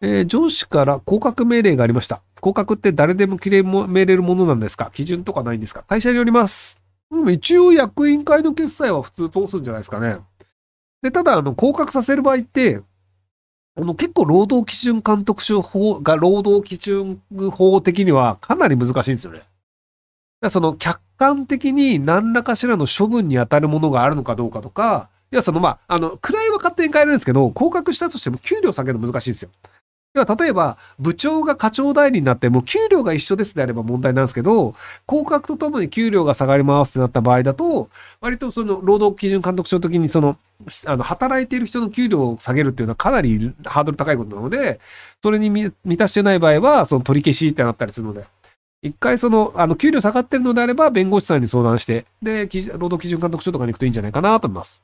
えー上司から降格命令がありました。降格って誰でも切れも命れるものなんですか？基準とかないんですか？会社によります。うん、一応役員会の決裁は普通通すんじゃないですかね。で、ただ、あの、降格させる場合って、あの、結構労働基準監督署法が労働基準法的にはかなり難しいんですよね。その客観的に何らかしらの処分に当たるものがあるのかどうかとか、いや、そのまあ、あの、位は勝手に変えるんですけど、降格したとしても給料下げるの難しいんですよ。要は例えば、部長が課長代理になってもう給料が一緒ですであれば問題なんですけど、降格とともに給料が下がりますってなった場合だと、割とその労働基準監督署的にその、あの、働いている人の給料を下げるっていうのはかなりハードル高いことなので、それに満たしてない場合は、その取り消しってなったりするので、一回その、あの、給料下がってるのであれば、弁護士さんに相談して、で、労働基準監督署とかに行くといいんじゃないかなと思います。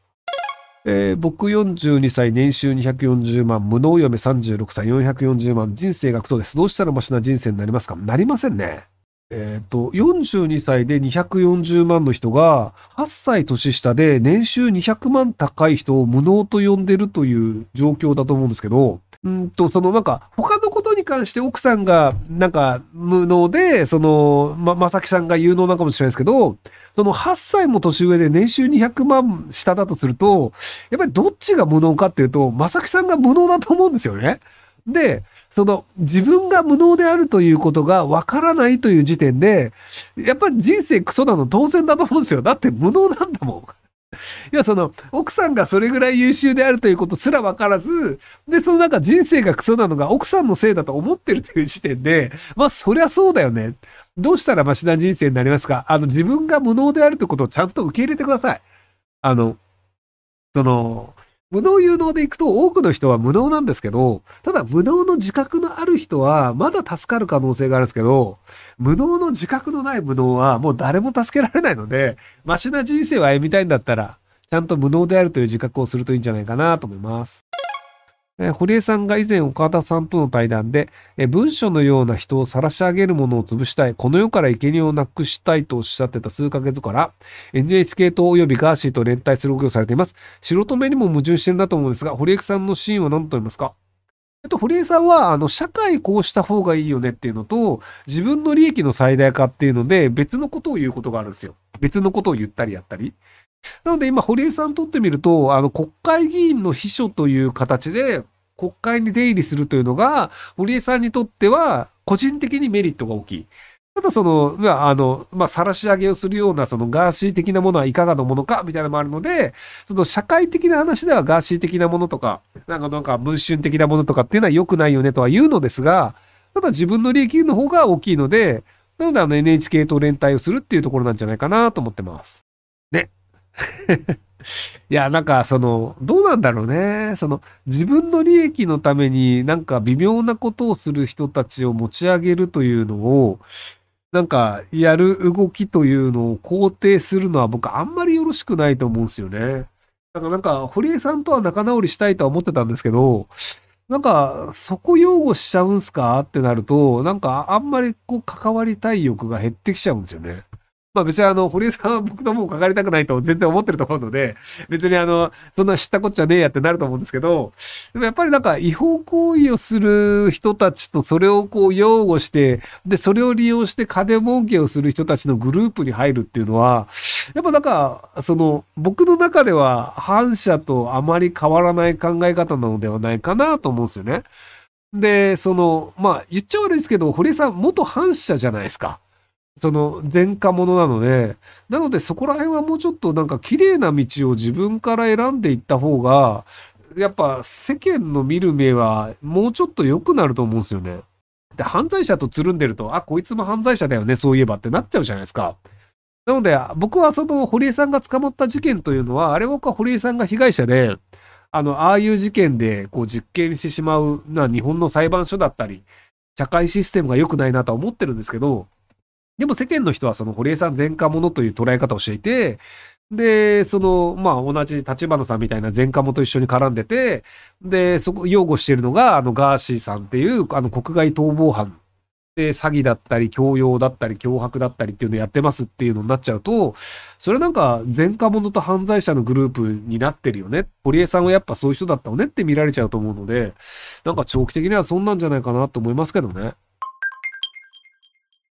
えー僕42歳、年収240万、無能嫁36歳、440万、人生がクソです。どうしたらマシな人生になりますか？なりませんね。えっ、と、42歳で240万の人が、8歳年下で年収200万高い人を無能と呼んでるという状況だと思うんですけど、うんと、そのなんか、他のに関して奥さんが、なんか、無能で、その、ま、まさきさんが有能なのかもしれないですけど、その8歳も年上で年収200万下だとする？と、やっぱりどっちが無能かっていうと、まさきさんが無能だと思うんですよね。で、その自分が無能である？ということがわからないという時点で、やっぱり人生クソなの当然だと思うんですよ。だって無能なんだもん。いや、その、奥さんがそれぐらい優秀であるということすら分からず、で、そのなんか人生がクソなのが奥さんのせいだと思ってるという時点で、まあ、そりゃそうだよね。どうしたらマシな人生になりますか？あの、自分が無能であるということをちゃんと受け入れてください。あの、その、無能有能でいくと多くの人は無能なんですけど、ただ無能の自覚のある人はまだ助かる可能性があるんですけど、無能の自覚のない無能はもう誰も助けられないので、マシな人生を歩みたいんだったら、ちゃんと無能であるという自覚をするといいんじゃないかなと思います。えー堀江さんが以前岡田さんとの対談で、え文書のような人を晒し上げるものを潰したい、この世から生贄をなくしたいとおっしゃってた数ヶ月から NHK 党及びガーシーと連帯する動きをされています。素人目にも矛盾してるなと思うんですが、堀江さんのシーンは何と言いますか？えっと、堀江さんは、あの、社会こうした方がいいよねっていうのと、自分の利益の最大化っていうので、別のことを言うことがあるんですよ。別のことを言ったりやったり。なので今、堀江さんにとってみると、あの、国会議員の秘書という形で、国会に出入りするというのが、堀江さんにとっては、個人的にメリットが大きい。ただその、まあ、あの、まあ、晒し上げをするような、そのガーシー的なものはいかがなものか、みたいなのもあるので、その社会的な話ではガーシー的なものとか、なんかなんか文春的なものとかっていうのは良くないよねとは言うのですが、ただ自分の利益の方が大きいので、なのであの NHK と連帯をするっていうところなんじゃないかなと思ってます。ね。いや、なんかその、どうなんだろうね。その、自分の利益のためになんか微妙なことをする人たちを持ち上げるというのを、なんか、やる動きというのを肯定するのは僕あんまりよろしくないと思うんですよね。だからなんか、堀江さんとは仲直りしたいとは思ってたんですけど、なんか、そこ擁護しちゃうんすかってなると、なんか、あんまりこう、関わりたい欲が減ってきちゃうんですよね。まあ別にあの、堀江さんは僕のもん関わりたくないと全然思ってると思うので、別にあの、そんな知ったこっちゃねえやってなると思うんですけど、でもやっぱりなんか違法行為をする人たちとそれをこう擁護して、で、それを利用して金儲けをする人たちのグループに入るっていうのは、やっぱなんか、その、僕の中では反社とあまり変わらない考え方なのではないかなと思うんですよね。で、その、まあ、言っちゃ悪いですけど、堀江さん元反社じゃないですか。その前科者なので、なのでそこら辺はもうちょっとなんか綺麗な道を自分から選んでいった方が、やっぱ世間の見る目はもうちょっと良くなると思うんですよね。で、犯罪者とつるんでると、あ、こいつも犯罪者だよね、そういえばってなっちゃうじゃないですか。なので、僕はその堀江さんが捕まった事件というのは、あれ僕は堀江さんが被害者で、あの、ああいう事件でこう実刑してしまうな日本の裁判所だったり、社会システムが良くないなとは思ってるんですけど、でも世間の人はその堀江さん前科者という捉え方をしていて、で、その、まあ同じ立花さんみたいな前科者と一緒に絡んでて、で、そこ、擁護しているのが、あのガーシーさんっていう、あの国外逃亡犯で、詐欺だったり、強要だったり、脅迫だったりっていうのをやってますっていうのになっちゃうと、それなんか前科者と犯罪者のグループになってるよね。堀江さんはやっぱそういう人だったのねって見られちゃうと思うので、なんか長期的にはそんなんじゃないかなと思いますけどね。